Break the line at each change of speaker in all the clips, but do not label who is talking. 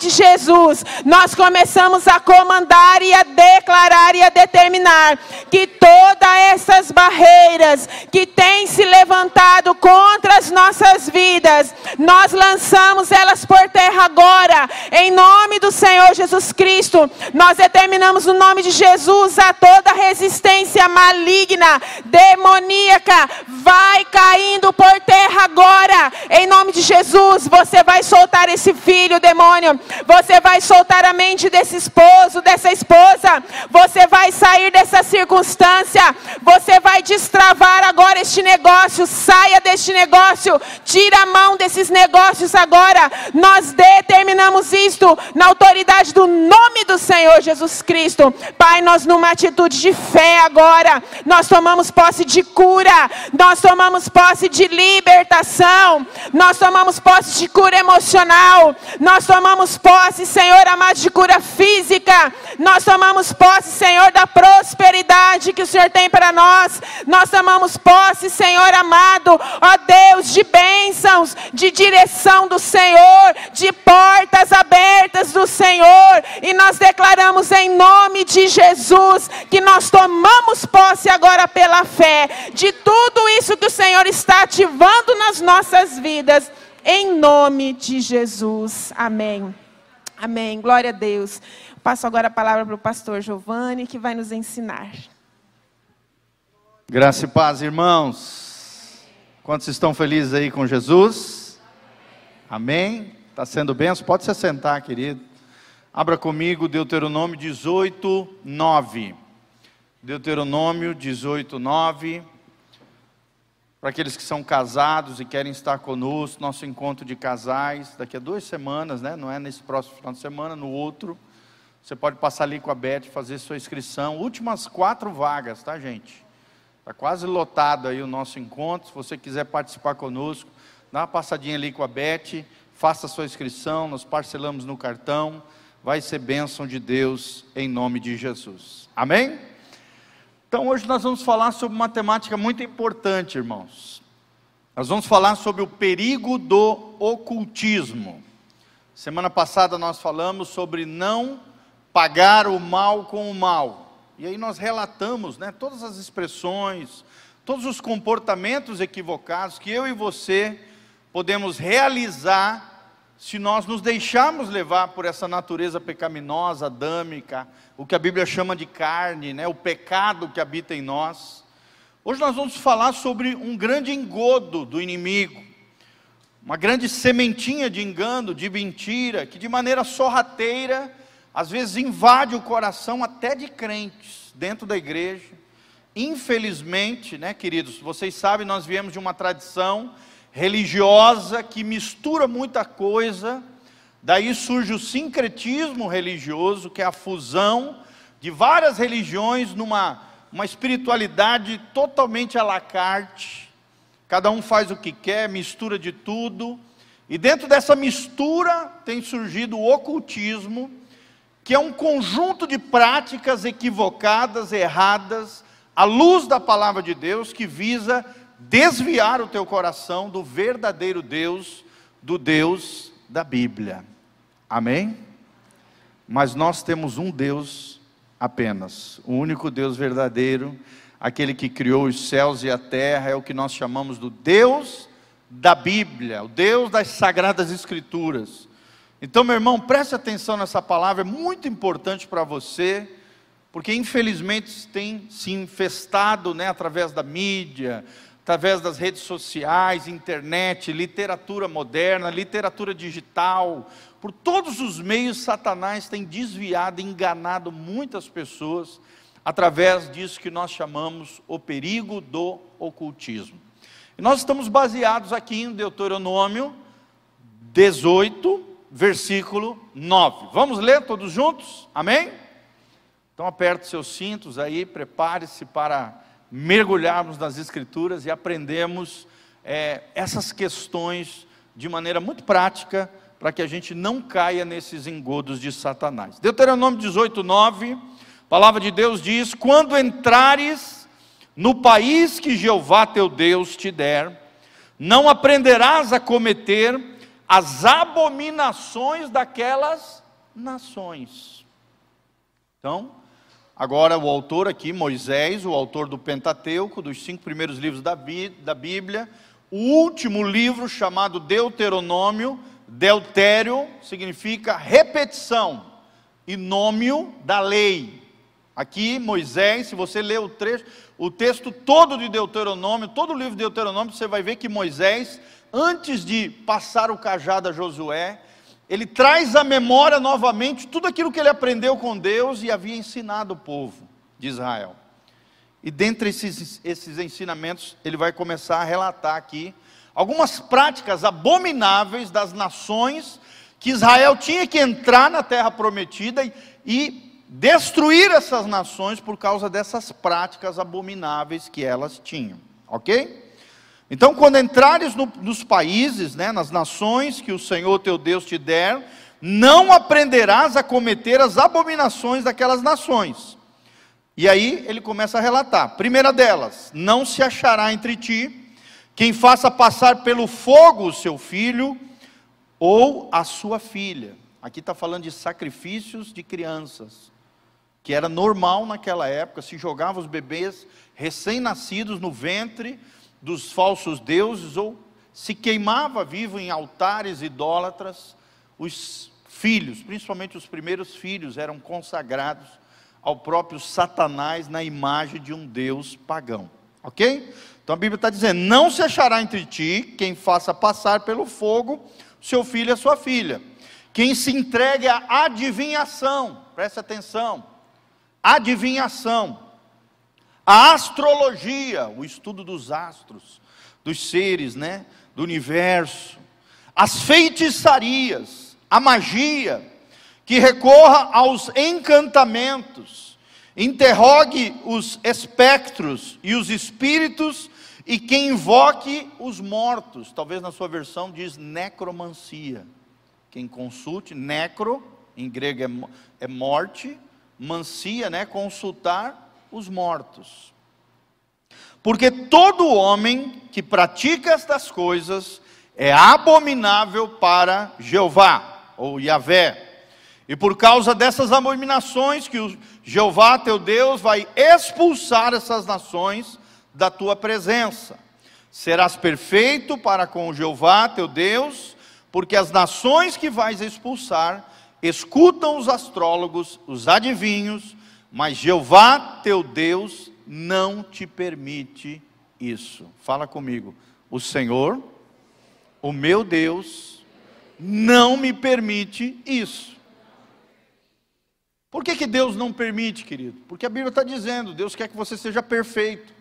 de Jesus, nós começamos a comandar e a declarar e a determinar que todas essas barreiras que têm se levantado contra as nossas vidas, nós lançamos elas por terra agora, em nome do Senhor Jesus Cristo. Nós determinamos no nome de Jesus a toda resistência maligna, demoníaca, vai caindo por terra agora, em nome de Jesus. Você vai soltar esse filho, demônio, você vai soltar a mente desse esposo, dessa esposa, você vai sair dessa circunstância, você vai destravar agora este negócio, saia deste negócio, tira a mão desses negócios agora. Nós determinamos isto na autoridade do nome do Senhor Jesus Cristo. Pai, nós numa atitude de fé agora, nós tomamos posse de cura, nós tomamos posse de libertação, nós tomamos posse de cura emocional, nós tomamos posse, Senhor amado, de cura física, nós tomamos posse, Senhor, da prosperidade que o Senhor tem para nós, nós tomamos posse, Senhor amado, ó Deus, de bênçãos, de direção do Senhor, de portas abertas do Senhor, e nós declaramos em nome de Jesus que nós tomamos posse agora pela fé de tudo isso que o Senhor está ativando nas nossas vidas, em nome de Jesus. Amém. Amém. Glória a Deus. Passo agora a palavra para o pastor Giovanni, que vai nos ensinar.
Graça e paz, irmãos. Quantos estão felizes aí com Jesus? Amém? Está sendo benção? Pode se sentar, querido. Abra comigo Deuteronômio 18, 9. Deuteronômio 18, 9. Para aqueles que são casados e querem estar conosco, nosso encontro de casais, daqui a duas semanas, né? não é nesse próximo final de semana, no outro. Você pode passar ali com a Beth, fazer sua inscrição. Últimas quatro vagas, tá, gente? Está quase lotado aí o nosso encontro. Se você quiser participar conosco, dá uma passadinha ali com a Beth, faça sua inscrição, nós parcelamos no cartão. Vai ser bênção de Deus em nome de Jesus. Amém? Então hoje nós vamos falar sobre uma temática muito importante, irmãos. Nós vamos falar sobre o perigo do ocultismo. Semana passada nós falamos sobre não pagar o mal com o mal. E aí nós relatamos, né, todas as expressões, todos os comportamentos equivocados que eu e você podemos realizar se nós nos deixarmos levar por essa natureza pecaminosa, adâmica, o que a Bíblia chama de carne, né, o pecado que habita em nós. Hoje nós vamos falar sobre um grande engodo do inimigo, uma grande sementinha de engano, de mentira, que de maneira sorrateira às vezes invade o coração até de crentes dentro da igreja. Infelizmente, né, queridos, vocês sabem, nós viemos de uma tradição religiosa que mistura muita coisa. Daí surge o sincretismo religioso, que é a fusão de várias religiões numa uma espiritualidade totalmente à la carte. Cada um faz o que quer, mistura de tudo. E dentro dessa mistura tem surgido o ocultismo, que é um conjunto de práticas equivocadas, erradas, à luz da palavra de Deus, que visa desviar o teu coração do verdadeiro Deus, do Deus da Bíblia. Amém? Mas nós temos um Deus apenas, o único Deus verdadeiro, aquele que criou os céus e a terra, é o que nós chamamos do Deus da Bíblia, o Deus das sagradas Escrituras. Então, meu irmão, preste atenção nessa palavra, é muito importante para você, porque infelizmente tem se infestado né, através da mídia, através das redes sociais, internet, literatura moderna, literatura digital, por todos os meios, Satanás tem desviado, enganado muitas pessoas através disso que nós chamamos o perigo do ocultismo. E nós estamos baseados aqui em Deuteronômio 18, versículo 9. Vamos ler todos juntos? Amém? Então aperte seus cintos aí, prepare-se para mergulharmos nas Escrituras e aprendemos é, essas questões de maneira muito prática para que a gente não caia nesses engodos de Satanás. Deuteronômio 18, 9, a palavra de Deus diz: Quando entrares no país que Jeová teu Deus te der, não aprenderás a cometer as abominações daquelas nações. Então, agora o autor aqui, Moisés, o autor do Pentateuco, dos cinco primeiros livros da, da Bíblia, o último livro chamado Deuteronômio, Deutério significa repetição e nômio da lei. Aqui, Moisés, se você ler o, trecho, o texto todo de Deuteronômio, todo o livro de Deuteronômio, você vai ver que Moisés, antes de passar o cajado a Josué, ele traz à memória novamente tudo aquilo que ele aprendeu com Deus e havia ensinado o povo de Israel. E dentre esses, esses ensinamentos, ele vai começar a relatar aqui algumas práticas abomináveis das nações que Israel tinha que entrar na terra prometida e, e destruir essas nações por causa dessas práticas abomináveis que elas tinham, ok? Então, quando entrares no, nos países, né, nas nações que o Senhor teu Deus te der, não aprenderás a cometer as abominações daquelas nações. E aí ele começa a relatar. Primeira delas, não se achará entre ti quem faça passar pelo fogo o seu filho ou a sua filha. Aqui está falando de sacrifícios de crianças que era normal naquela época, se jogava os bebês recém-nascidos no ventre dos falsos deuses, ou se queimava vivo em altares idólatras, os filhos, principalmente os primeiros filhos, eram consagrados ao próprio Satanás na imagem de um Deus pagão. Ok? Então a Bíblia está dizendo: não se achará entre ti quem faça passar pelo fogo seu filho e a sua filha, quem se entregue à adivinhação, preste atenção, adivinhação, a astrologia, o estudo dos astros, dos seres, né, do universo, as feitiçarias, a magia, que recorra aos encantamentos, interrogue os espectros e os espíritos e que invoque os mortos. Talvez na sua versão diz necromancia. Quem consulte, necro, em grego é, é morte, mancia, né, consultar os mortos. Porque todo homem que pratica estas coisas é abominável para Jeová, ou Yahvé. E por causa dessas abominações que o Jeová teu Deus vai expulsar essas nações da tua presença. Serás perfeito para com Jeová teu Deus, porque as nações que vais expulsar escutam os astrólogos, os adivinhos, mas Jeová teu Deus não te permite isso. Fala comigo. O Senhor, o meu Deus, não me permite isso. Por que, que Deus não permite, querido? Porque a Bíblia está dizendo: Deus quer que você seja perfeito,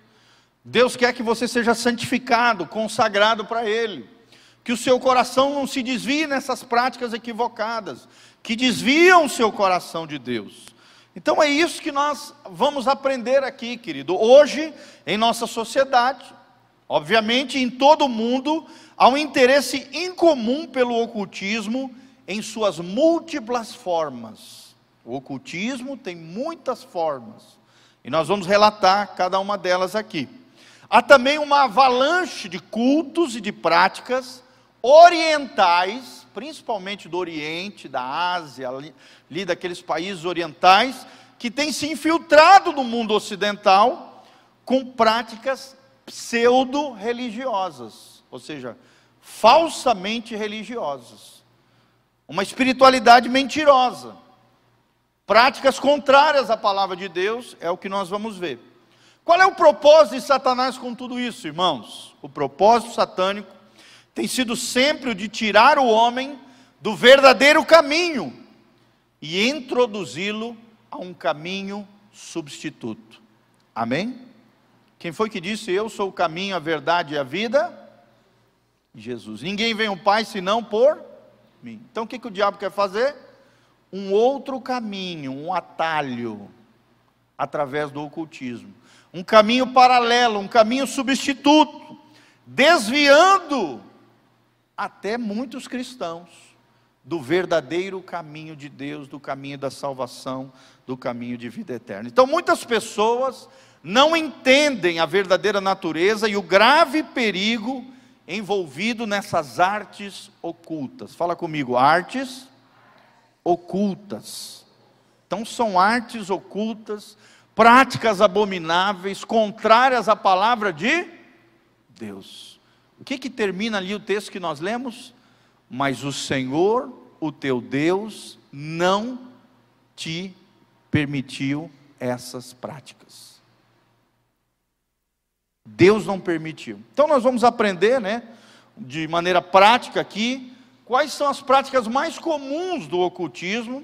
Deus quer que você seja santificado, consagrado para Ele, que o seu coração não se desvie nessas práticas equivocadas, que desviam o seu coração de Deus. Então é isso que nós vamos aprender aqui, querido. Hoje, em nossa sociedade, obviamente em todo o mundo, há um interesse incomum pelo ocultismo em suas múltiplas formas. O ocultismo tem muitas formas, e nós vamos relatar cada uma delas aqui. Há também uma avalanche de cultos e de práticas orientais principalmente do Oriente, da Ásia, ali, ali daqueles países orientais, que têm se infiltrado no mundo ocidental com práticas pseudo-religiosas, ou seja, falsamente religiosas. Uma espiritualidade mentirosa. Práticas contrárias à palavra de Deus é o que nós vamos ver. Qual é o propósito de Satanás com tudo isso, irmãos? O propósito satânico tem sido sempre o de tirar o homem do verdadeiro caminho e introduzi-lo a um caminho substituto. Amém? Quem foi que disse: Eu sou o caminho, a verdade e a vida? Jesus. Ninguém vem ao Pai senão por mim. Então o que, que o diabo quer fazer? Um outro caminho, um atalho, através do ocultismo. Um caminho paralelo, um caminho substituto, desviando até muitos cristãos do verdadeiro caminho de Deus, do caminho da salvação, do caminho de vida eterna. Então, muitas pessoas não entendem a verdadeira natureza e o grave perigo envolvido nessas artes ocultas. Fala comigo, artes ocultas. Então são artes ocultas, práticas abomináveis, contrárias à palavra de Deus. O que que termina ali o texto que nós lemos? Mas o Senhor, o teu Deus, não te permitiu essas práticas. Deus não permitiu. Então nós vamos aprender, né, de maneira prática aqui, quais são as práticas mais comuns do ocultismo,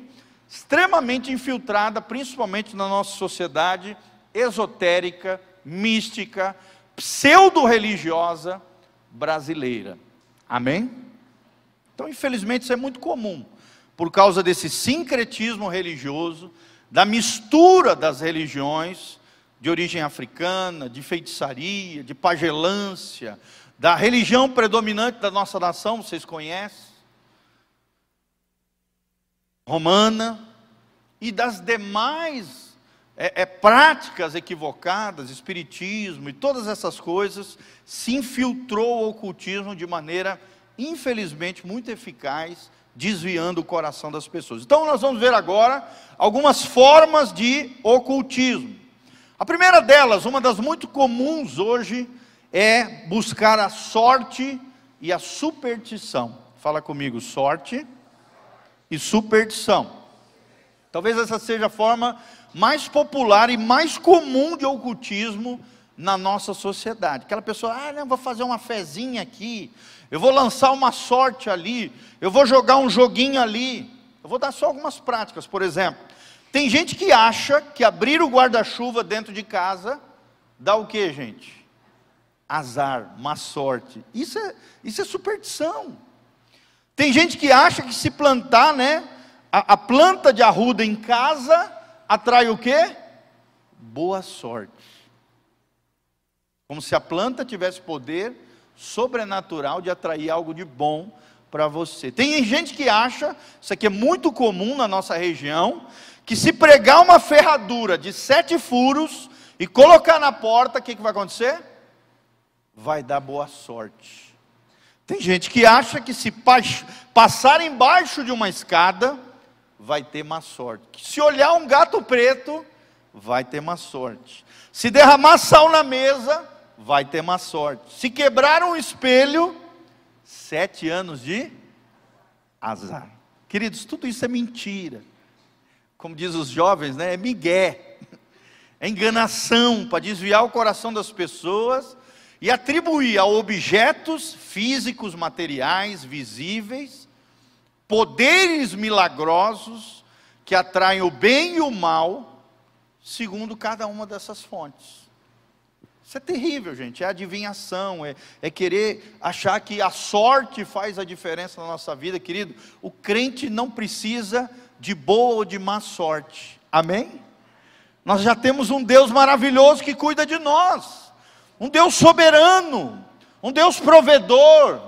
extremamente infiltrada, principalmente na nossa sociedade esotérica, mística, pseudo-religiosa brasileira. Amém? Então, infelizmente, isso é muito comum, por causa desse sincretismo religioso, da mistura das religiões, de origem africana, de feitiçaria, de pagelância, da religião predominante da nossa nação, vocês conhecem, romana, e das demais é, é, práticas equivocadas, espiritismo e todas essas coisas, se infiltrou o ocultismo de maneira, infelizmente, muito eficaz, desviando o coração das pessoas. Então, nós vamos ver agora algumas formas de ocultismo. A primeira delas, uma das muito comuns hoje, é buscar a sorte e a superstição. Fala comigo, sorte e superstição. Talvez essa seja a forma mais popular e mais comum de ocultismo na nossa sociedade. Aquela pessoa, ah, não, vou fazer uma fezinha aqui, eu vou lançar uma sorte ali, eu vou jogar um joguinho ali. Eu vou dar só algumas práticas, por exemplo. Tem gente que acha que abrir o guarda-chuva dentro de casa dá o que, gente? Azar, má sorte. Isso é, isso é superstição. Tem gente que acha que se plantar, né, a, a planta de arruda em casa atrai o quê? Boa sorte. Como se a planta tivesse poder sobrenatural de atrair algo de bom para você. Tem gente que acha, isso aqui é muito comum na nossa região, que se pregar uma ferradura de sete furos e colocar na porta, o que, que vai acontecer? Vai dar boa sorte. Tem gente que acha que se passar embaixo de uma escada, vai ter má sorte. Se olhar um gato preto, vai ter má sorte. Se derramar sal na mesa, vai ter má sorte. Se quebrar um espelho, sete anos de azar. Queridos, tudo isso é mentira. Como diz os jovens, né? É migué. É enganação para desviar o coração das pessoas e atribuir a objetos físicos, materiais, visíveis, poderes milagrosos que atraem o bem e o mal, segundo cada uma dessas fontes. Isso é terrível, gente. É adivinhação, é, é, querer achar que a sorte faz a diferença na nossa vida, querido. O crente não precisa de boa ou de má sorte, amém? Nós já temos um Deus maravilhoso que cuida de nós um Deus soberano, um Deus provedor,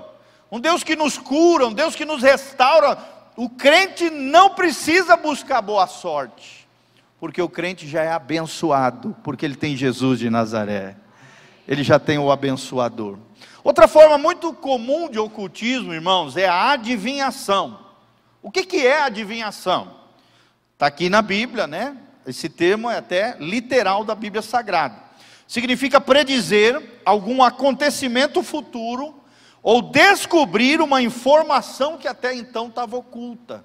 um Deus que nos cura, um Deus que nos restaura. O crente não precisa buscar boa sorte, porque o crente já é abençoado, porque ele tem Jesus de Nazaré, ele já tem o abençoador. Outra forma muito comum de ocultismo, irmãos, é a adivinhação. O que, que é adivinhação? Está aqui na Bíblia, né? Esse termo é até literal da Bíblia Sagrada significa predizer algum acontecimento futuro ou descobrir uma informação que até então estava oculta,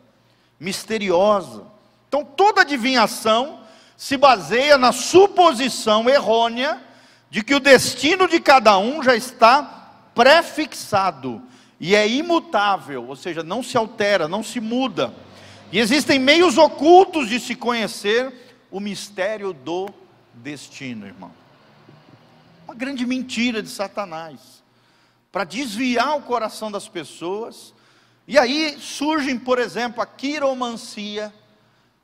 misteriosa. Então, toda adivinhação se baseia na suposição errônea de que o destino de cada um já está prefixado e é imutável, ou seja, não se altera, não se muda. E existem meios ocultos de se conhecer o mistério do destino, irmão. Uma grande mentira de Satanás, para desviar o coração das pessoas. E aí surgem, por exemplo, a quiromancia,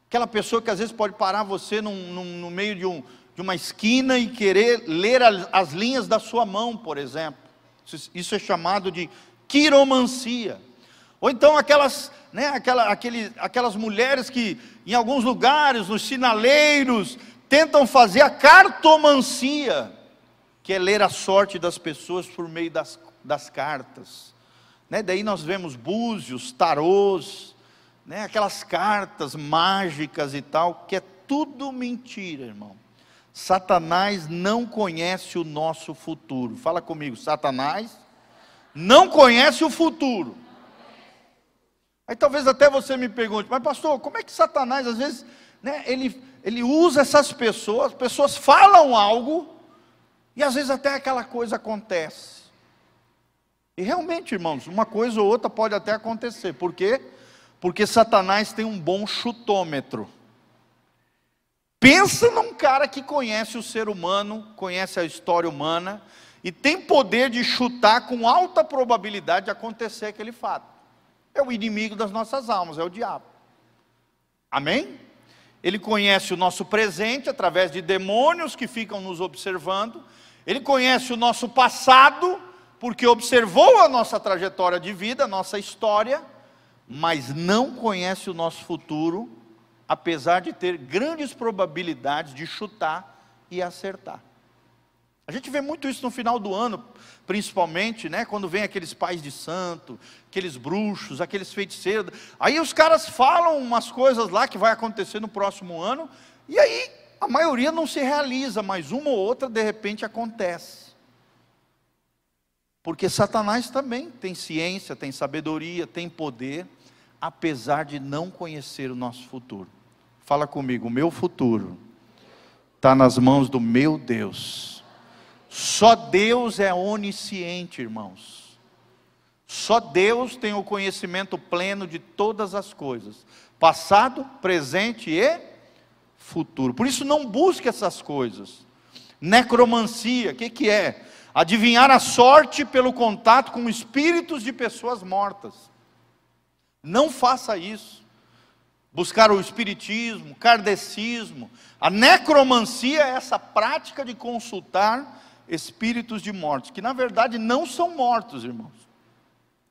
aquela pessoa que às vezes pode parar você num, num, no meio de, um, de, uma esquina e querer ler as, as linhas da sua mão, por exemplo. Isso, isso é chamado de quiromancia. Ou então aquelas, né, aquela, aquele, aquelas mulheres que em alguns lugares, nos sinaleiros, tentam fazer a cartomancia que é ler a sorte das pessoas por meio das, das cartas. Né? Daí nós vemos búzios, tarôs, né? aquelas cartas mágicas e tal, que é tudo mentira, irmão. Satanás não conhece o nosso futuro. Fala comigo, Satanás não conhece o futuro. Aí talvez até você me pergunte, mas pastor, como é que Satanás às vezes, né, ele, ele usa essas pessoas, as pessoas falam algo, e às vezes até aquela coisa acontece. E realmente, irmãos, uma coisa ou outra pode até acontecer. Por quê? Porque Satanás tem um bom chutômetro. Pensa num cara que conhece o ser humano, conhece a história humana e tem poder de chutar com alta probabilidade de acontecer aquele fato. É o inimigo das nossas almas, é o diabo. Amém? Ele conhece o nosso presente através de demônios que ficam nos observando. Ele conhece o nosso passado, porque observou a nossa trajetória de vida, a nossa história, mas não conhece o nosso futuro apesar de ter grandes probabilidades de chutar e acertar. A gente vê muito isso no final do ano, principalmente, né, quando vem aqueles pais de santo, aqueles bruxos, aqueles feiticeiros. Aí os caras falam umas coisas lá que vai acontecer no próximo ano, e aí a maioria não se realiza, mas uma ou outra de repente acontece. Porque Satanás também tem ciência, tem sabedoria, tem poder, apesar de não conhecer o nosso futuro. Fala comigo, o meu futuro está nas mãos do meu Deus. Só Deus é onisciente, irmãos. Só Deus tem o conhecimento pleno de todas as coisas, passado, presente e futuro. Por isso não busque essas coisas. Necromancia, o que, que é? Adivinhar a sorte pelo contato com espíritos de pessoas mortas. Não faça isso buscar o espiritismo, kardecismo. A necromancia é essa prática de consultar espíritos de mortos, que na verdade não são mortos, irmãos.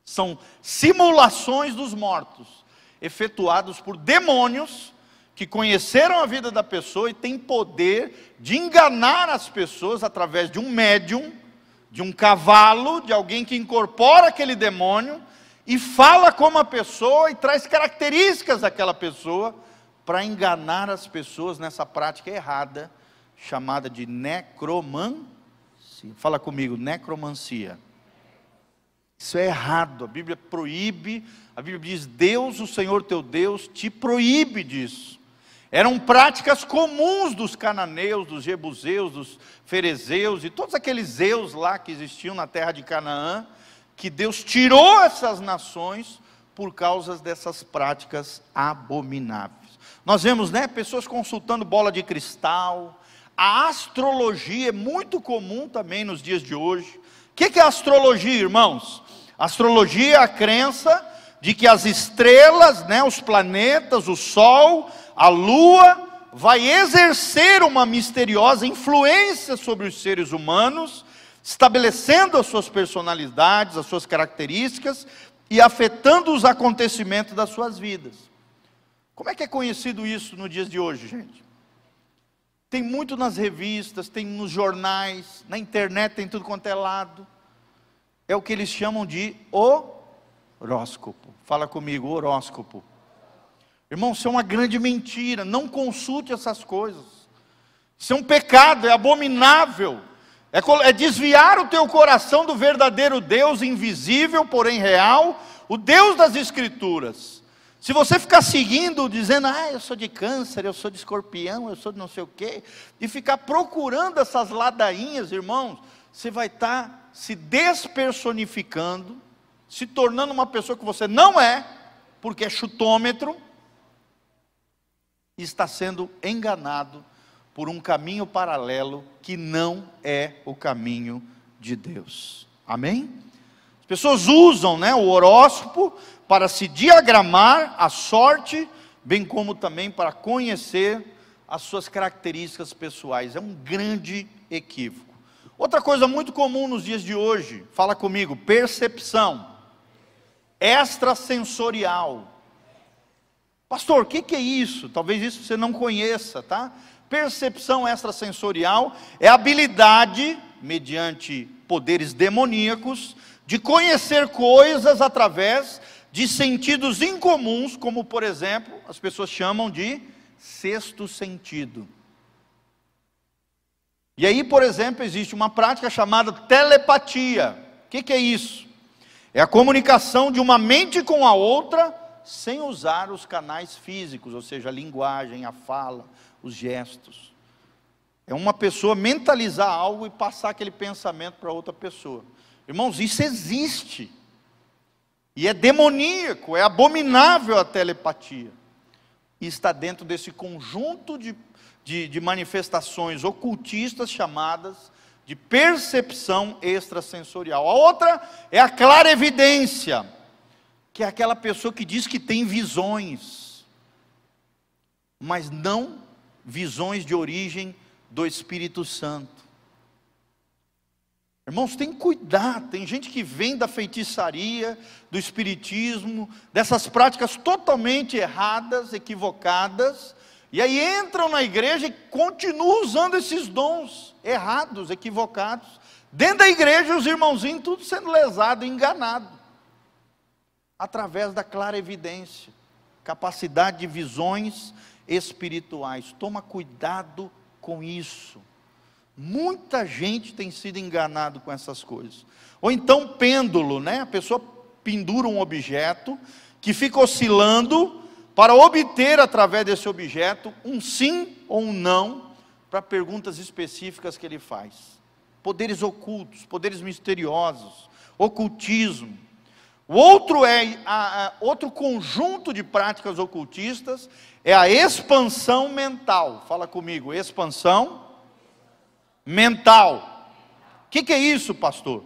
São simulações dos mortos, efetuados por demônios que conheceram a vida da pessoa e têm poder de enganar as pessoas através de um médium, de um cavalo, de alguém que incorpora aquele demônio e fala como a pessoa e traz características daquela pessoa para enganar as pessoas nessa prática errada chamada de necromancia. Fala comigo, necromancia. Isso é errado, a Bíblia proíbe, a Bíblia diz: Deus, o Senhor teu Deus, te proíbe disso. Eram práticas comuns dos cananeus, dos jebuseus, dos ferezeus e todos aqueles zeus lá que existiam na terra de Canaã que Deus tirou essas nações por causa dessas práticas abomináveis. Nós vemos, né, pessoas consultando bola de cristal. A astrologia é muito comum também nos dias de hoje. O que é astrologia, irmãos? Astrologia é a crença de que as estrelas, né, os planetas, o Sol, a Lua, vai exercer uma misteriosa influência sobre os seres humanos estabelecendo as suas personalidades, as suas características e afetando os acontecimentos das suas vidas. Como é que é conhecido isso nos dias de hoje, gente? Tem muito nas revistas, tem nos jornais, na internet, tem tudo quanto é lado. É o que eles chamam de horóscopo. Fala comigo, horóscopo. Irmão, isso é uma grande mentira. Não consulte essas coisas. Isso é um pecado, é abominável. É, é desviar o teu coração do verdadeiro Deus invisível, porém real, o Deus das Escrituras. Se você ficar seguindo, dizendo, ah, eu sou de câncer, eu sou de escorpião, eu sou de não sei o quê, e ficar procurando essas ladainhas, irmãos, você vai estar tá se despersonificando, se tornando uma pessoa que você não é, porque é chutômetro, está sendo enganado por um caminho paralelo que não é o caminho de Deus. Amém? As pessoas usam né, o horóscopo para se diagramar a sorte, bem como também para conhecer as suas características pessoais. É um grande equívoco. Outra coisa muito comum nos dias de hoje, fala comigo, percepção extrasensorial. Pastor, o que, que, é isso? Talvez isso você não conheça, tá? Percepção extrasensorial é a habilidade, mediante poderes demoníacos, de conhecer coisas através de sentidos incomuns, como por exemplo, as pessoas chamam de sexto sentido. E aí, por exemplo, existe uma prática chamada telepatia. O que, que é isso? É a comunicação de uma mente com a outra sem usar os canais físicos, ou seja, a linguagem, a fala, os gestos. É uma pessoa mentalizar algo e passar aquele pensamento para outra pessoa. Irmãos, isso existe. E é demoníaco, é abominável a telepatia. E está dentro desse conjunto de, de, de manifestações ocultistas chamadas de percepção extrasensorial. A outra é a clara evidência, que é aquela pessoa que diz que tem visões, mas não visões de origem do Espírito Santo. Irmãos, tem que cuidar. Tem gente que vem da feitiçaria, do espiritismo, dessas práticas totalmente erradas, equivocadas, e aí entram na igreja e continuam usando esses dons errados, equivocados. Dentro da igreja, os irmãozinhos tudo sendo lesado, enganado, através da clara evidência, capacidade de visões espirituais. Toma cuidado com isso. Muita gente tem sido enganado com essas coisas. Ou então pêndulo, né? A pessoa pendura um objeto que fica oscilando para obter através desse objeto um sim ou um não para perguntas específicas que ele faz. Poderes ocultos, poderes misteriosos, ocultismo. O outro é a, a, outro conjunto de práticas ocultistas é a expansão mental. Fala comigo, expansão mental. O que, que, é isso, pastor?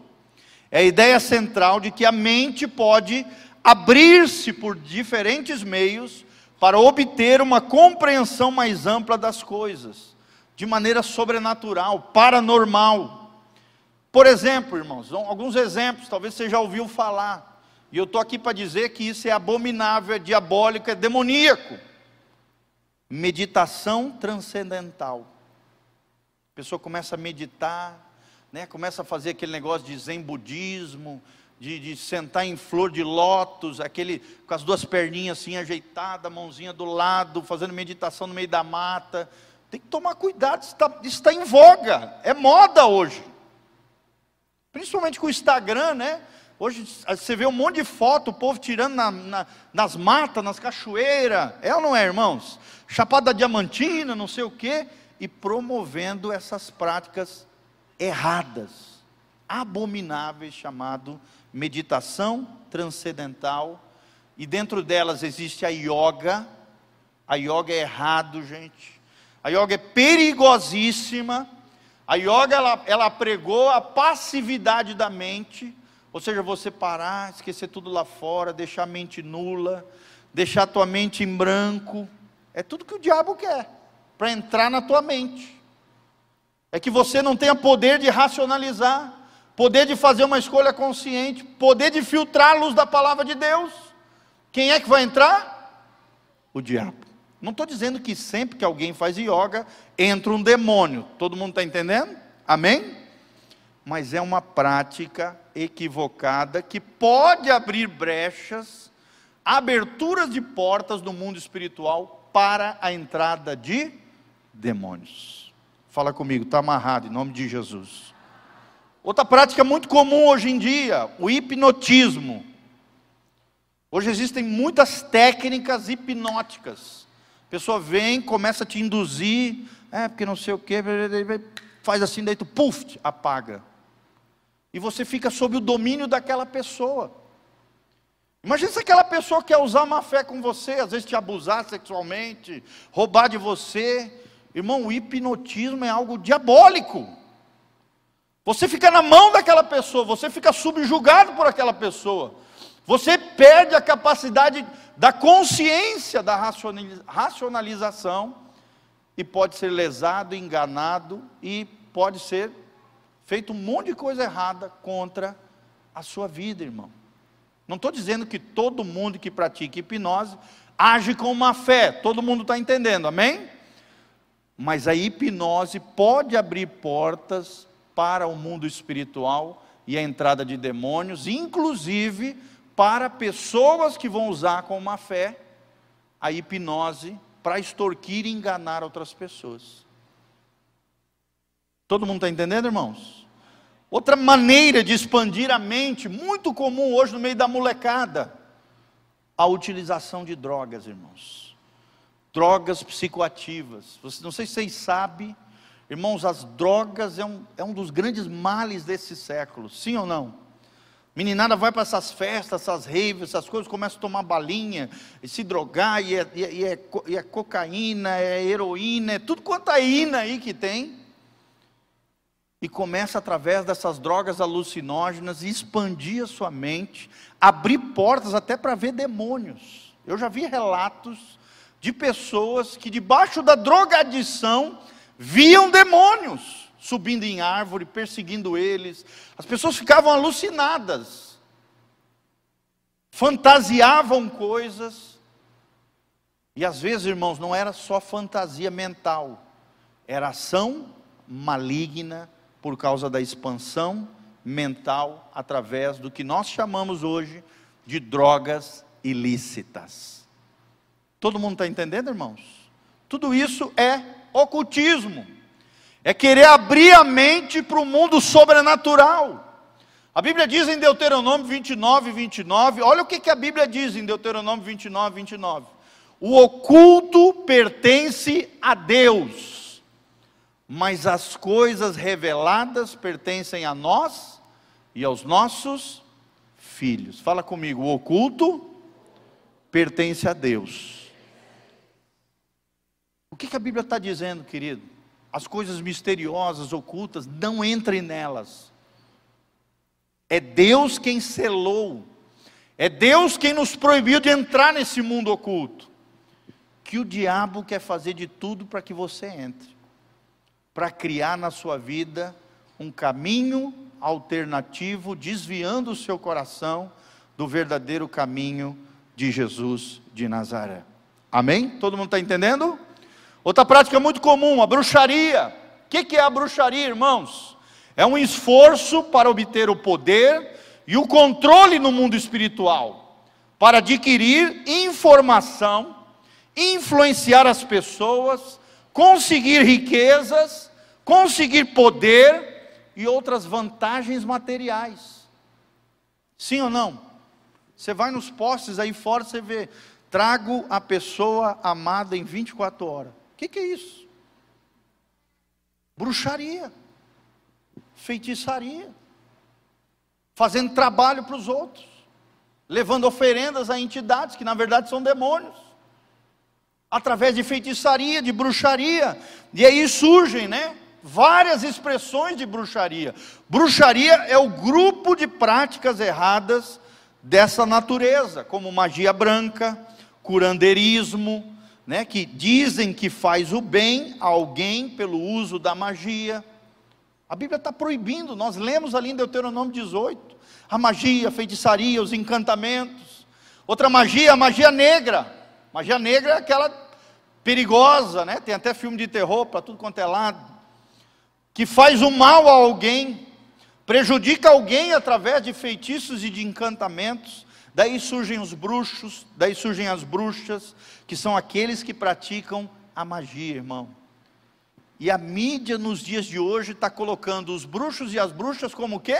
É a ideia central de que a mente pode abrir-se por diferentes meios para obter uma compreensão mais ampla das coisas, de maneira sobrenatural, paranormal. Por exemplo, irmãos, alguns exemplos, talvez você já ouviu falar, e eu estou aqui para dizer que isso é abominável, é diabólico, é demoníaco. Meditação transcendental. A pessoa começa a meditar, né? começa a fazer aquele negócio de zen budismo, de, de, sentar em flor de lótus, aquele com as duas perninhas assim ajeitadas, a mãozinha do lado, fazendo meditação no meio da mata. Tem que tomar cuidado, isso está, isso está em voga, é moda hoje. Principalmente com o Instagram, né? Hoje você vê um monte de foto, o povo tirando na, na, nas matas, nas cachoeiras. É ou não é, irmãos? Chapada Diamantina, não sei o quê e promovendo essas práticas erradas, abomináveis, chamado meditação transcendental, e dentro delas existe a yoga. A yoga é errado, gente. A yoga é perigosíssima. A yoga ela, ela pregou a passividade da mente, ou seja, você parar, esquecer tudo lá fora, deixar a mente nula, deixar a tua mente em branco. É tudo que o diabo quer para entrar na tua mente. É que você não tenha poder de racionalizar, poder de fazer uma escolha consciente, poder de filtrar a luz da palavra de Deus. Quem é que vai entrar? O diabo. Não estou dizendo que sempre que alguém faz yoga entra um demônio. Todo mundo está entendendo? Amém? Mas é uma prática equivocada que pode abrir brechas, aberturas de portas no mundo espiritual para a entrada de demônios. Fala comigo, está amarrado em nome de Jesus. Outra prática muito comum hoje em dia, o hipnotismo. Hoje existem muitas técnicas hipnóticas. A pessoa vem, começa a te induzir, é porque não sei o que, faz assim, daí tu, puf, apaga. E você fica sob o domínio daquela pessoa. Imagina se aquela pessoa quer usar má fé com você, às vezes te abusar sexualmente, roubar de você, Irmão, o hipnotismo é algo diabólico. Você fica na mão daquela pessoa, você fica subjugado por aquela pessoa. Você perde a capacidade da consciência da racionalização e pode ser lesado, enganado e pode ser feito um monte de coisa errada contra a sua vida, irmão. Não estou dizendo que todo mundo que pratica hipnose age com má fé, todo mundo está entendendo, amém? Mas a hipnose pode abrir portas para o mundo espiritual e a entrada de demônios, inclusive para pessoas que vão usar com má fé a hipnose para extorquir e enganar outras pessoas. Todo mundo está entendendo, irmãos? Outra maneira de expandir a mente, muito comum hoje no meio da molecada, a utilização de drogas, irmãos. Drogas psicoativas. Não sei se vocês sabem, irmãos, as drogas é um, é um dos grandes males desse século, sim ou não? Meninada vai para essas festas, essas raves, essas coisas, começa a tomar balinha, e se drogar, e é, e, é, e, é, é, cocaína, é heroína, é tudo quanto é ina aí que tem. E começa através dessas drogas alucinógenas expandir a sua mente, abrir portas até para ver demônios. Eu já vi relatos de pessoas que debaixo da drogadição viam demônios subindo em árvore, perseguindo eles. As pessoas ficavam alucinadas, fantasiavam coisas. E às vezes, irmãos, não era só fantasia mental, era ação maligna por causa da expansão mental através do que nós chamamos hoje de drogas ilícitas. Todo mundo está entendendo, irmãos? Tudo isso é ocultismo é querer abrir a mente para o mundo sobrenatural. A Bíblia diz em Deuteronômio 29, 29, olha o que, que a Bíblia diz em Deuteronômio 29, 29. O oculto pertence a Deus, mas as coisas reveladas pertencem a nós e aos nossos filhos. Fala comigo, o oculto pertence a Deus. O que, que a Bíblia está dizendo, querido? as coisas misteriosas, ocultas, não entre nelas. É Deus quem selou, é Deus quem nos proibiu de entrar nesse mundo oculto. Que o diabo quer fazer de tudo para que você entre, para criar na sua vida um caminho alternativo, desviando o seu coração do verdadeiro caminho de Jesus de Nazaré. Amém? Todo mundo está entendendo? Outra prática muito comum, a bruxaria. O que é a bruxaria, irmãos? É um esforço para obter o poder e o controle no mundo espiritual, para adquirir informação, influenciar as pessoas, conseguir riquezas, conseguir poder e outras vantagens materiais. Sim ou não? Você vai nos postes aí fora, você vê, trago a pessoa amada em 24 horas que, que é isso? Bruxaria, feitiçaria, fazendo trabalho para os outros, levando oferendas a entidades que na verdade são demônios, através de feitiçaria, de bruxaria, e aí surgem, né? Várias expressões de bruxaria. Bruxaria é o grupo de práticas erradas dessa natureza, como magia branca, curandeirismo, né, que dizem que faz o bem a alguém pelo uso da magia. A Bíblia está proibindo, nós lemos ali em Deuteronômio 18, a magia, a feitiçaria, os encantamentos. Outra magia, a magia negra. Magia negra é aquela perigosa, né? Tem até filme de terror para tudo quanto é lado. Que faz o mal a alguém, prejudica alguém através de feitiços e de encantamentos. Daí surgem os bruxos, daí surgem as bruxas, que são aqueles que praticam a magia, irmão. E a mídia nos dias de hoje está colocando os bruxos e as bruxas como o quê?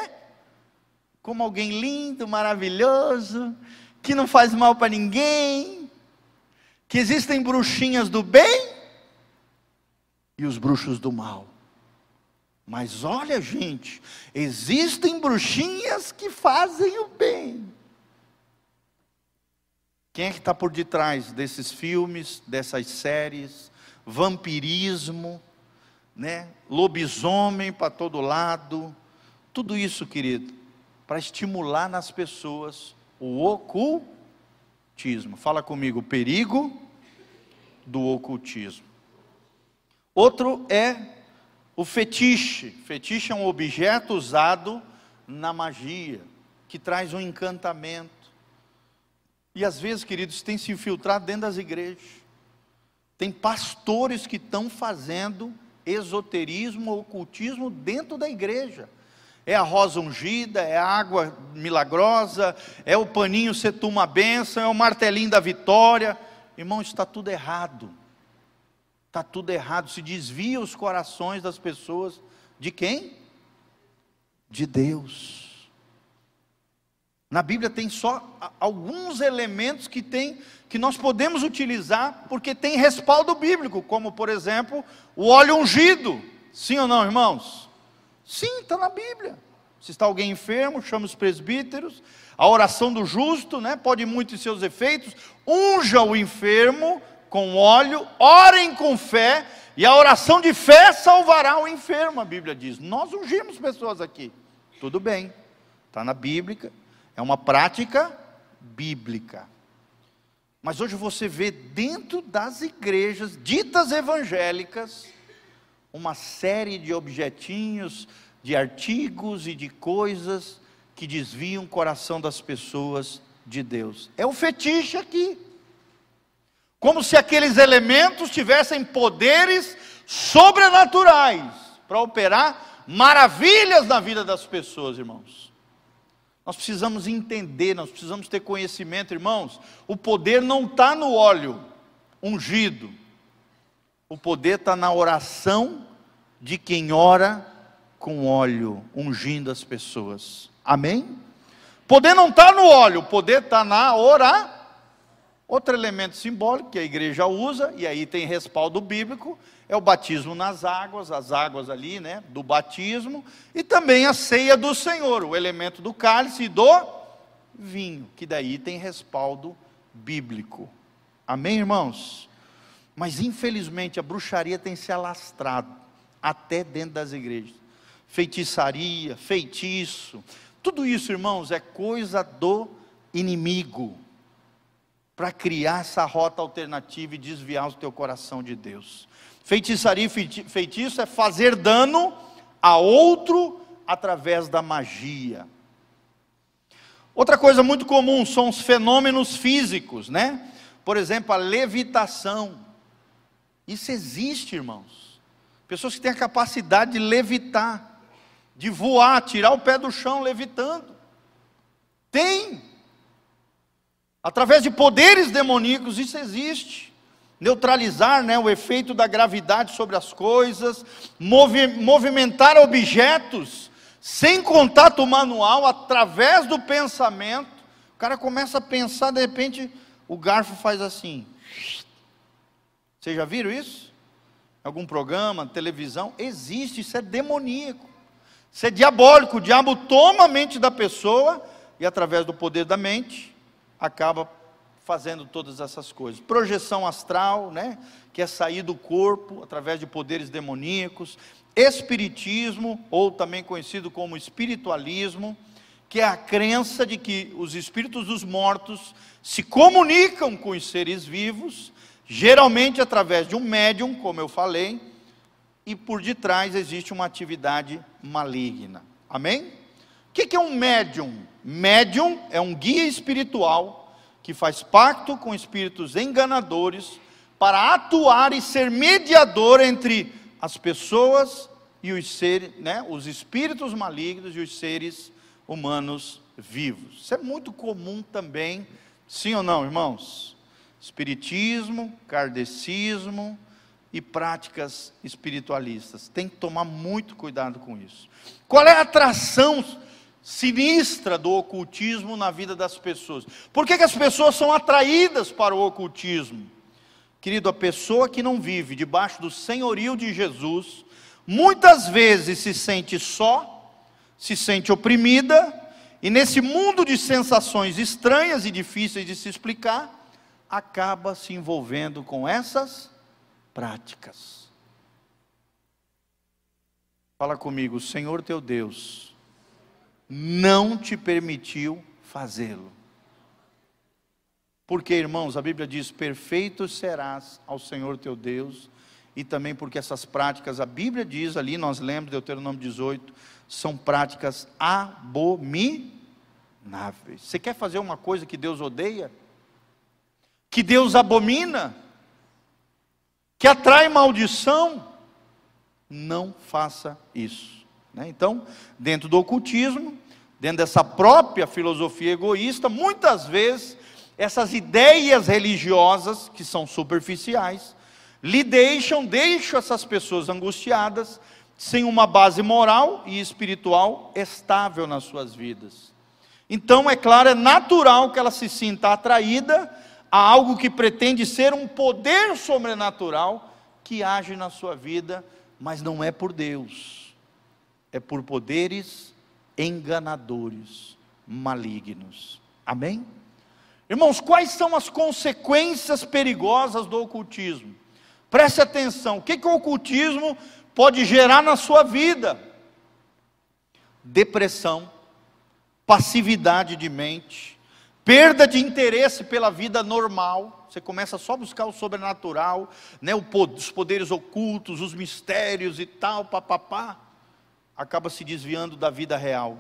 Como alguém lindo, maravilhoso, que não faz mal para ninguém, que existem bruxinhas do bem e os bruxos do mal. Mas olha, gente, existem bruxinhas que fazem o bem. Quem é que está por detrás desses filmes, dessas séries? Vampirismo, né? lobisomem para todo lado. Tudo isso, querido, para estimular nas pessoas o ocultismo. Fala comigo, perigo do ocultismo. Outro é o fetiche. Fetiche é um objeto usado na magia, que traz um encantamento e às vezes, queridos, tem se infiltrado dentro das igrejas. Tem pastores que estão fazendo esoterismo, ocultismo dentro da igreja. É a rosa ungida, é a água milagrosa, é o paninho setu uma bênção, é o martelinho da vitória. Irmão, está tudo errado. Está tudo errado. Se desvia os corações das pessoas. De quem? De Deus. Na Bíblia tem só alguns elementos que tem que nós podemos utilizar porque tem respaldo bíblico, como por exemplo, o óleo ungido. Sim ou não, irmãos? Sim, está na Bíblia. Se está alguém enfermo, chama os presbíteros. A oração do justo, né, pode muito em seus efeitos. Unja o enfermo com óleo, orem com fé, e a oração de fé salvará o enfermo, a Bíblia diz. Nós ungimos pessoas aqui. Tudo bem, está na Bíblia, é uma prática bíblica. Mas hoje você vê dentro das igrejas ditas evangélicas uma série de objetinhos, de artigos e de coisas que desviam o coração das pessoas de Deus. É o fetiche aqui. Como se aqueles elementos tivessem poderes sobrenaturais para operar maravilhas na vida das pessoas, irmãos. Nós precisamos entender, nós precisamos ter conhecimento, irmãos. O poder não está no óleo ungido, o poder está na oração de quem ora com óleo, ungindo as pessoas. Amém? Poder não está no óleo, poder está na oração. Outro elemento simbólico que a igreja usa, e aí tem respaldo bíblico, é o batismo nas águas, as águas ali, né, do batismo, e também a ceia do Senhor, o elemento do cálice e do vinho, que daí tem respaldo bíblico. Amém, irmãos? Mas infelizmente a bruxaria tem se alastrado até dentro das igrejas. Feitiçaria, feitiço, tudo isso, irmãos, é coisa do inimigo para criar essa rota alternativa e desviar o teu coração de Deus. Feitiçaria e feitiço é fazer dano a outro através da magia. Outra coisa muito comum são os fenômenos físicos, né? Por exemplo, a levitação. Isso existe, irmãos. Pessoas que têm a capacidade de levitar, de voar, tirar o pé do chão levitando. Tem. Através de poderes demoníacos, isso existe neutralizar né, o efeito da gravidade sobre as coisas, movi movimentar objetos sem contato manual, através do pensamento. O cara começa a pensar, de repente, o garfo faz assim. Vocês já viram isso? Algum programa, televisão? Existe, isso é demoníaco. Isso é diabólico. O diabo toma a mente da pessoa e, através do poder da mente, acaba fazendo todas essas coisas. Projeção astral, né, que é sair do corpo através de poderes demoníacos, espiritismo, ou também conhecido como espiritualismo, que é a crença de que os espíritos dos mortos se comunicam com os seres vivos, geralmente através de um médium, como eu falei, e por detrás existe uma atividade maligna. Amém? O que é um médium? Médium é um guia espiritual que faz pacto com espíritos enganadores para atuar e ser mediador entre as pessoas e os seres, né, os espíritos malignos e os seres humanos vivos. Isso é muito comum também, sim ou não, irmãos? Espiritismo, kardecismo e práticas espiritualistas. Tem que tomar muito cuidado com isso. Qual é a atração sinistra do ocultismo na vida das pessoas. Por que, que as pessoas são atraídas para o ocultismo? Querido, a pessoa que não vive debaixo do senhorio de Jesus, muitas vezes se sente só, se sente oprimida, e nesse mundo de sensações estranhas e difíceis de se explicar, acaba se envolvendo com essas práticas. Fala comigo, Senhor teu Deus não te permitiu fazê-lo. Porque, irmãos, a Bíblia diz: perfeito serás ao Senhor teu Deus, e também porque essas práticas, a Bíblia diz ali, nós lemos, Deuteronômio 18, são práticas abomináveis. Você quer fazer uma coisa que Deus odeia? Que Deus abomina? Que atrai maldição? Não faça isso. Né? Então, dentro do ocultismo, dentro dessa própria filosofia egoísta, muitas vezes essas ideias religiosas, que são superficiais, lhe deixam, deixam essas pessoas angustiadas, sem uma base moral e espiritual estável nas suas vidas. Então, é claro, é natural que ela se sinta atraída a algo que pretende ser um poder sobrenatural que age na sua vida, mas não é por Deus, é por poderes enganadores, malignos. Amém? Irmãos, quais são as consequências perigosas do ocultismo? Preste atenção, o que, que o ocultismo pode gerar na sua vida? Depressão, passividade de mente, perda de interesse pela vida normal. Você começa só a buscar o sobrenatural, né, os poderes ocultos, os mistérios e tal, papapá. Acaba se desviando da vida real.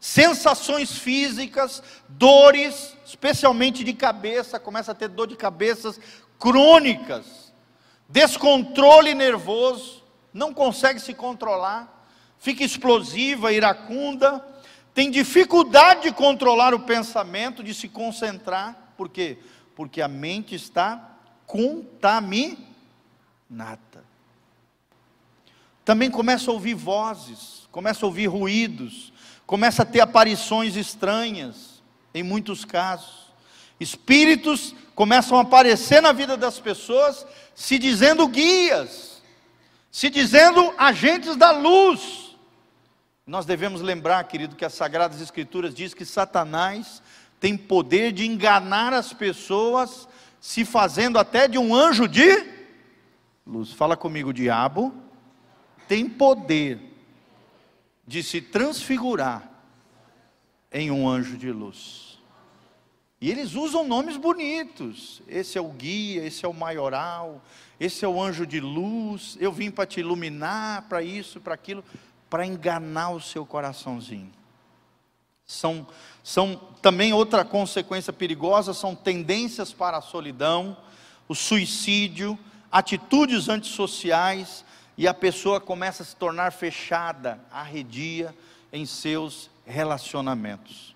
Sensações físicas, dores, especialmente de cabeça, começa a ter dor de cabeças crônicas, descontrole nervoso, não consegue se controlar, fica explosiva, iracunda, tem dificuldade de controlar o pensamento, de se concentrar, por quê? Porque a mente está contaminada. Também começa a ouvir vozes, começa a ouvir ruídos, começa a ter aparições estranhas, em muitos casos. Espíritos começam a aparecer na vida das pessoas, se dizendo guias, se dizendo agentes da luz. Nós devemos lembrar, querido, que as Sagradas Escrituras diz que Satanás tem poder de enganar as pessoas, se fazendo até de um anjo de luz. Fala comigo, diabo tem poder de se transfigurar em um anjo de luz. E eles usam nomes bonitos. Esse é o guia, esse é o maioral, esse é o anjo de luz, eu vim para te iluminar, para isso, para aquilo, para enganar o seu coraçãozinho. São, são também outra consequência perigosa, são tendências para a solidão, o suicídio, atitudes antissociais, e a pessoa começa a se tornar fechada, arredia em seus relacionamentos.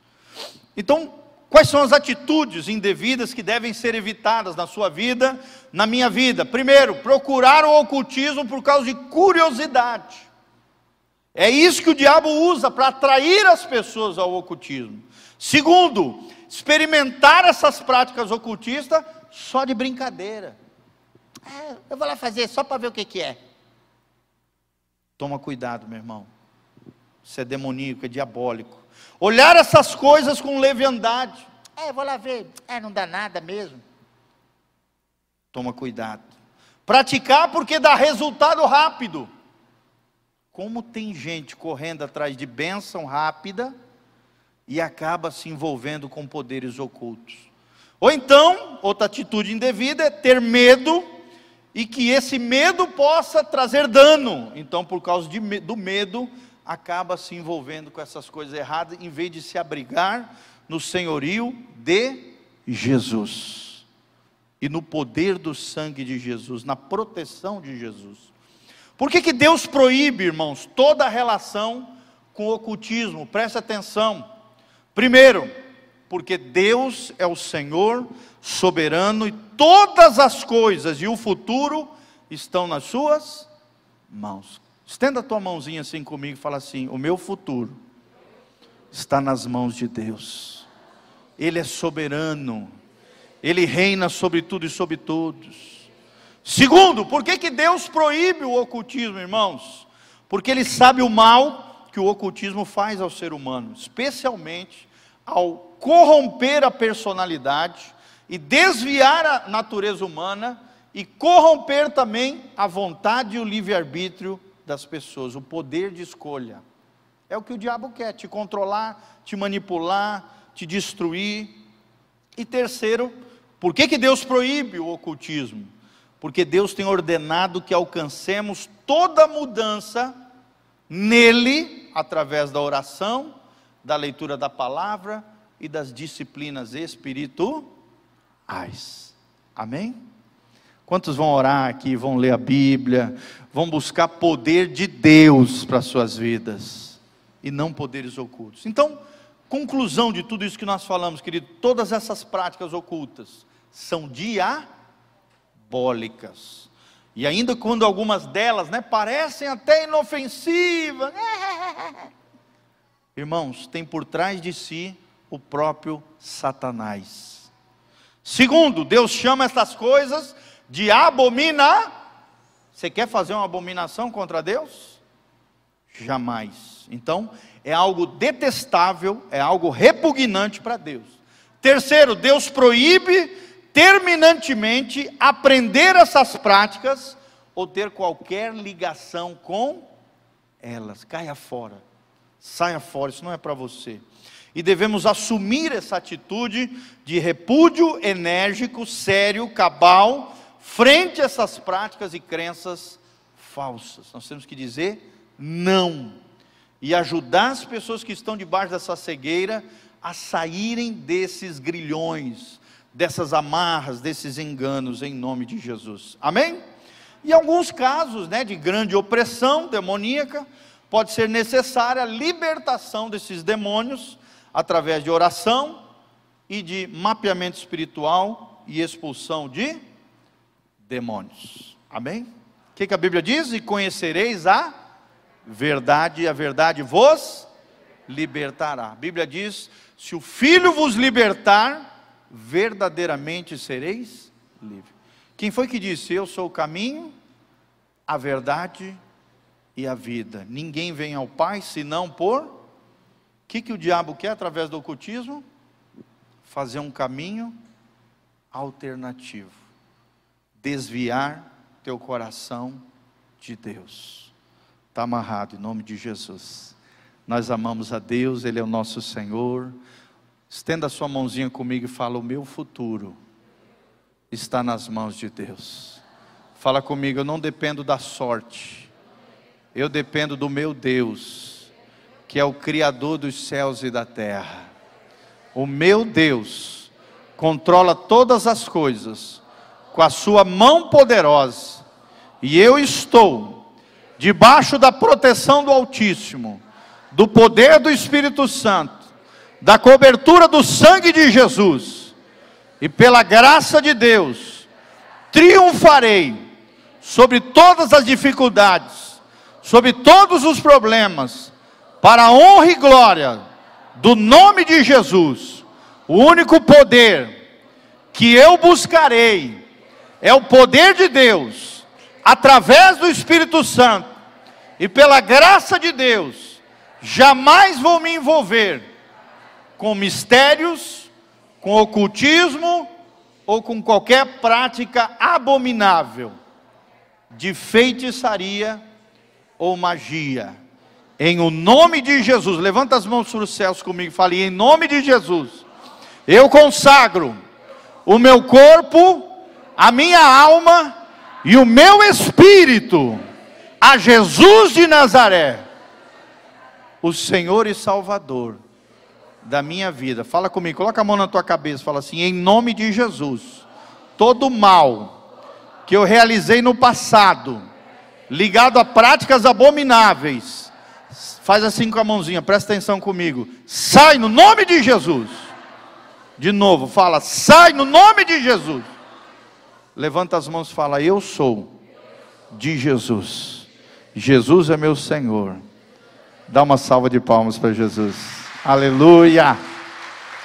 Então, Quais são as atitudes indevidas que devem ser evitadas na sua vida, na minha vida? Primeiro, procurar o ocultismo por causa de curiosidade. É isso que o diabo usa para atrair as pessoas ao ocultismo. Segundo, experimentar essas práticas ocultistas só de brincadeira. É, eu vou lá fazer só para ver o que, que é. Toma cuidado, meu irmão. Isso é demoníaco, é diabólico. Olhar essas coisas com leviandade. É, vou lá ver. É, não dá nada mesmo. Toma cuidado. Praticar porque dá resultado rápido. Como tem gente correndo atrás de bênção rápida e acaba se envolvendo com poderes ocultos. Ou então, outra atitude indevida é ter medo e que esse medo possa trazer dano. Então, por causa de, do medo, acaba se envolvendo com essas coisas erradas, em vez de se abrigar no senhorio de Jesus e no poder do sangue de Jesus, na proteção de Jesus. Por que, que Deus proíbe, irmãos, toda relação com o ocultismo? Preste atenção. Primeiro, porque Deus é o Senhor soberano e todas as coisas e o futuro estão nas suas mãos. Estenda a tua mãozinha assim comigo e fala assim: O meu futuro está nas mãos de Deus. Ele é soberano. Ele reina sobre tudo e sobre todos. Segundo, por que, que Deus proíbe o ocultismo, irmãos? Porque Ele sabe o mal que o ocultismo faz ao ser humano, especialmente ao corromper a personalidade e desviar a natureza humana e corromper também a vontade e o livre-arbítrio das pessoas, o poder de escolha. É o que o diabo quer: te controlar, te manipular, te destruir. E terceiro, por que, que Deus proíbe o ocultismo? Porque Deus tem ordenado que alcancemos toda mudança nele, através da oração, da leitura da palavra e das disciplinas espirituais. Amém? Quantos vão orar aqui, vão ler a Bíblia, vão buscar poder de Deus para suas vidas e não poderes ocultos? Então, conclusão de tudo isso que nós falamos, querido, todas essas práticas ocultas são diabólicas. E ainda quando algumas delas, né, parecem até inofensivas, irmãos, tem por trás de si o próprio Satanás. Segundo, Deus chama essas coisas de abominar. Você quer fazer uma abominação contra Deus? Jamais. Então, é algo detestável, é algo repugnante para Deus. Terceiro, Deus proíbe terminantemente aprender essas práticas ou ter qualquer ligação com elas. Caia fora. Saia fora, isso não é para você. E devemos assumir essa atitude de repúdio enérgico, sério, cabal, frente a essas práticas e crenças falsas. Nós temos que dizer não e ajudar as pessoas que estão debaixo dessa cegueira a saírem desses grilhões, dessas amarras, desses enganos, em nome de Jesus. Amém? E alguns casos né, de grande opressão demoníaca, pode ser necessária a libertação desses demônios através de oração e de mapeamento espiritual e expulsão de demônios. Amém? O que, que a Bíblia diz? E conhecereis a verdade, e a verdade vos libertará. A Bíblia diz: se o Filho vos libertar, verdadeiramente sereis livres. Quem foi que disse: Eu sou o caminho, a verdade e a vida? Ninguém vem ao Pai senão por. O que, que o diabo quer através do ocultismo? Fazer um caminho alternativo desviar teu coração de Deus. Está amarrado em nome de Jesus. Nós amamos a Deus, Ele é o nosso Senhor. Estenda a sua mãozinha comigo e fala: O meu futuro está nas mãos de Deus. Fala comigo, eu não dependo da sorte, eu dependo do meu Deus, que é o Criador dos céus e da terra. O meu Deus controla todas as coisas com a sua mão poderosa, e eu estou debaixo da proteção do Altíssimo, do poder do Espírito Santo, da cobertura do sangue de Jesus, e pela graça de Deus, triunfarei sobre todas as dificuldades, sobre todos os problemas, para a honra e glória do nome de Jesus, o único poder que eu buscarei é o poder de Deus, através do Espírito Santo e pela graça de Deus, jamais vou me envolver com mistérios, com ocultismo ou com qualquer prática abominável de feitiçaria ou magia. Em o nome de Jesus, levanta as mãos para os céus comigo e fale: em nome de Jesus, eu consagro o meu corpo a minha alma e o meu espírito a Jesus de Nazaré, o Senhor e Salvador da minha vida. Fala comigo, coloca a mão na tua cabeça, fala assim: em nome de Jesus, todo mal que eu realizei no passado, ligado a práticas abomináveis, faz assim com a mãozinha, presta atenção comigo, sai no nome de Jesus. De novo, fala, sai no nome de Jesus levanta as mãos e fala: Eu sou de Jesus. Jesus é meu Senhor. Dá uma salva de palmas para Jesus. Aleluia.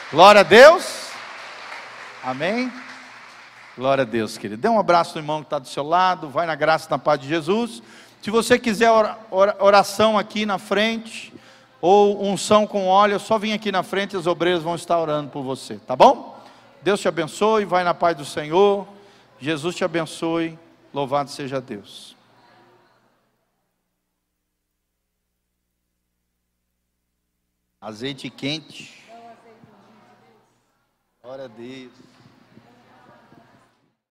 Glória a Deus. Amém. Glória a Deus, querido. Dê um abraço no irmão que está do seu lado. Vai na graça e na paz de Jesus. Se você quiser oração aqui na frente, ou unção com óleo, só vir aqui na frente, as obreiras vão estar orando por você, tá bom? Deus te abençoe, vai na paz do Senhor. Jesus te abençoe. Louvado seja Deus. Azeite quente. Glória a Deus.